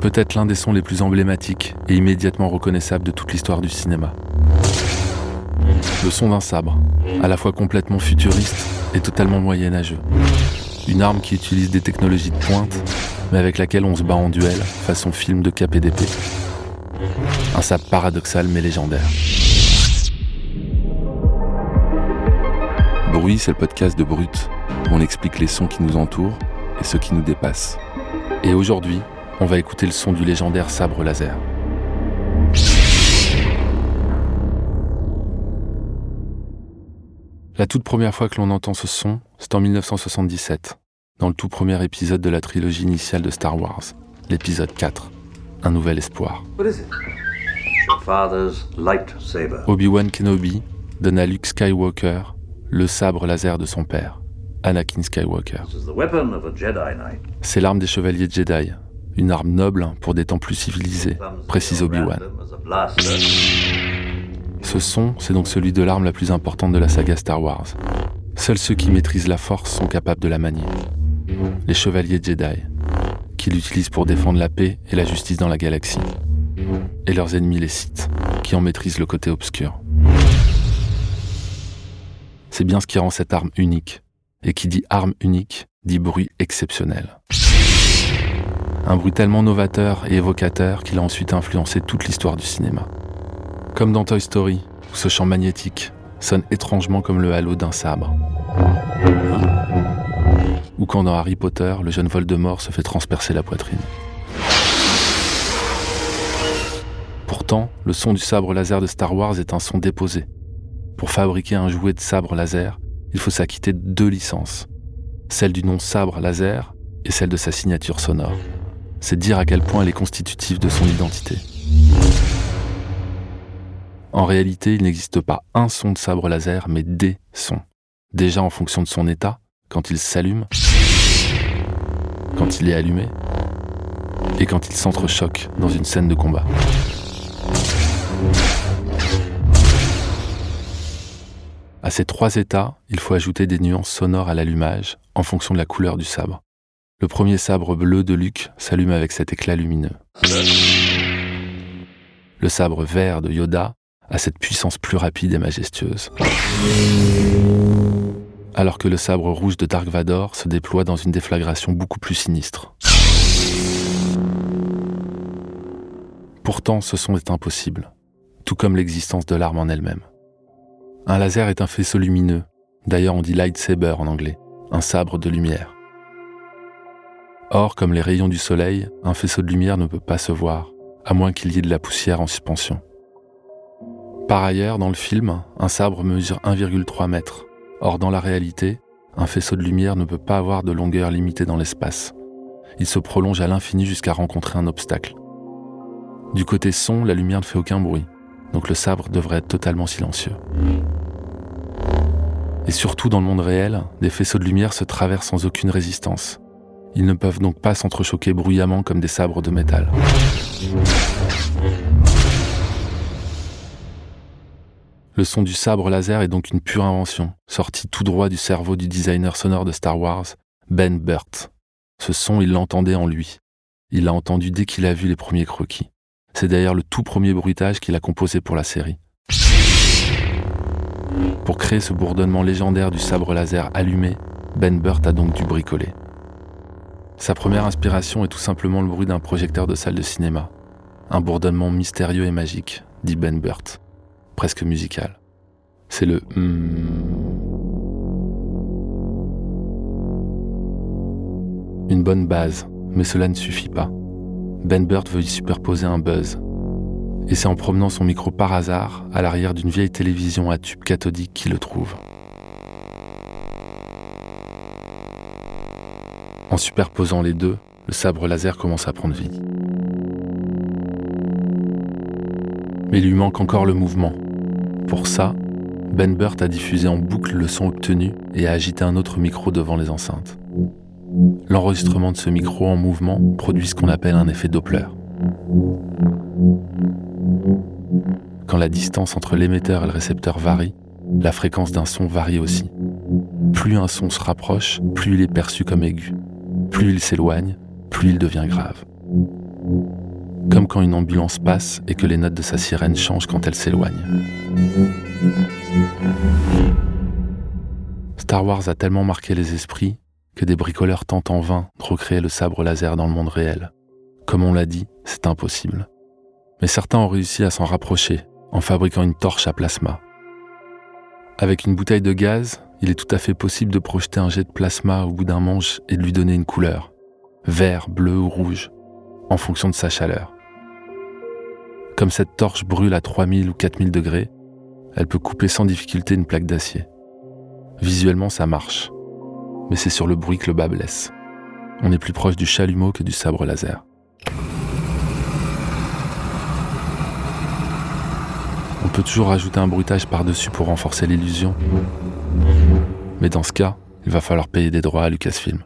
peut-être l'un des sons les plus emblématiques et immédiatement reconnaissables de toute l'histoire du cinéma. Le son d'un sabre, à la fois complètement futuriste et totalement moyenâgeux. Une arme qui utilise des technologies de pointe, mais avec laquelle on se bat en duel, façon film de KPDP. Un sabre paradoxal mais légendaire. Bruit, c'est le podcast de Brut, où on explique les sons qui nous entourent et ceux qui nous dépassent. Et aujourd'hui, on va écouter le son du légendaire sabre laser. La toute première fois que l'on entend ce son, c'est en 1977, dans le tout premier épisode de la trilogie initiale de Star Wars, l'épisode 4, Un nouvel espoir. Obi-Wan Kenobi donne à Luke Skywalker le sabre laser de son père, Anakin Skywalker. C'est l'arme des chevaliers Jedi, une arme noble pour des temps plus civilisés, précise Obi-Wan. Ce son, c'est donc celui de l'arme la plus importante de la saga Star Wars. Seuls ceux qui maîtrisent la force sont capables de la manier. Les chevaliers Jedi, qui l'utilisent pour défendre la paix et la justice dans la galaxie. Et leurs ennemis les Sith, qui en maîtrisent le côté obscur. C'est bien ce qui rend cette arme unique. Et qui dit arme unique, dit bruit exceptionnel. Un bruit tellement novateur et évocateur qu'il a ensuite influencé toute l'histoire du cinéma. Comme dans Toy Story, où ce champ magnétique sonne étrangement comme le halo d'un sabre. Ou quand dans Harry Potter, le jeune Voldemort se fait transpercer la poitrine. Pourtant, le son du sabre laser de Star Wars est un son déposé. Pour fabriquer un jouet de sabre laser, il faut s'acquitter de deux licences. Celle du nom sabre laser et celle de sa signature sonore. C'est dire à quel point elle est constitutive de son identité. En réalité, il n'existe pas un son de sabre laser, mais des sons. Déjà en fonction de son état, quand il s'allume, quand il est allumé, et quand il s'entrechoque dans une scène de combat. À ces trois états, il faut ajouter des nuances sonores à l'allumage en fonction de la couleur du sabre. Le premier sabre bleu de Luke s'allume avec cet éclat lumineux. Le sabre vert de Yoda à cette puissance plus rapide et majestueuse. Alors que le sabre rouge de Dark Vador se déploie dans une déflagration beaucoup plus sinistre. Pourtant, ce son est impossible, tout comme l'existence de l'arme en elle-même. Un laser est un faisceau lumineux, d'ailleurs on dit lightsaber en anglais, un sabre de lumière. Or, comme les rayons du soleil, un faisceau de lumière ne peut pas se voir, à moins qu'il y ait de la poussière en suspension. Par ailleurs, dans le film, un sabre mesure 1,3 mètres. Or, dans la réalité, un faisceau de lumière ne peut pas avoir de longueur limitée dans l'espace. Il se prolonge à l'infini jusqu'à rencontrer un obstacle. Du côté son, la lumière ne fait aucun bruit, donc le sabre devrait être totalement silencieux. Et surtout dans le monde réel, des faisceaux de lumière se traversent sans aucune résistance. Ils ne peuvent donc pas s'entrechoquer bruyamment comme des sabres de métal. Le son du sabre laser est donc une pure invention, sortie tout droit du cerveau du designer sonore de Star Wars, Ben Burt. Ce son, il l'entendait en lui. Il l'a entendu dès qu'il a vu les premiers croquis. C'est d'ailleurs le tout premier bruitage qu'il a composé pour la série. Pour créer ce bourdonnement légendaire du sabre laser allumé, Ben Burt a donc dû bricoler. Sa première inspiration est tout simplement le bruit d'un projecteur de salle de cinéma. Un bourdonnement mystérieux et magique, dit Ben Burt presque musical. C'est le hmm. Une bonne base, mais cela ne suffit pas. Ben Burt veut y superposer un buzz. Et c'est en promenant son micro par hasard à l'arrière d'une vieille télévision à tube cathodique qu'il le trouve. En superposant les deux, le sabre laser commence à prendre vie. Mais il lui manque encore le mouvement, pour ça, Ben Burt a diffusé en boucle le son obtenu et a agité un autre micro devant les enceintes. L'enregistrement de ce micro en mouvement produit ce qu'on appelle un effet Doppler. Quand la distance entre l'émetteur et le récepteur varie, la fréquence d'un son varie aussi. Plus un son se rapproche, plus il est perçu comme aigu. Plus il s'éloigne, plus il devient grave. comme quand une ambulance passe et que les notes de sa sirène changent quand elle s'éloigne. Star Wars a tellement marqué les esprits que des bricoleurs tentent en vain de recréer le sabre laser dans le monde réel. Comme on l'a dit, c'est impossible. Mais certains ont réussi à s'en rapprocher en fabriquant une torche à plasma. Avec une bouteille de gaz, il est tout à fait possible de projeter un jet de plasma au bout d'un manche et de lui donner une couleur, vert, bleu ou rouge, en fonction de sa chaleur. Comme cette torche brûle à 3000 ou 4000 degrés, elle peut couper sans difficulté une plaque d'acier. Visuellement, ça marche, mais c'est sur le bruit que le bas blesse. On est plus proche du chalumeau que du sabre laser. On peut toujours rajouter un bruitage par-dessus pour renforcer l'illusion. Mais dans ce cas, il va falloir payer des droits à Lucasfilm.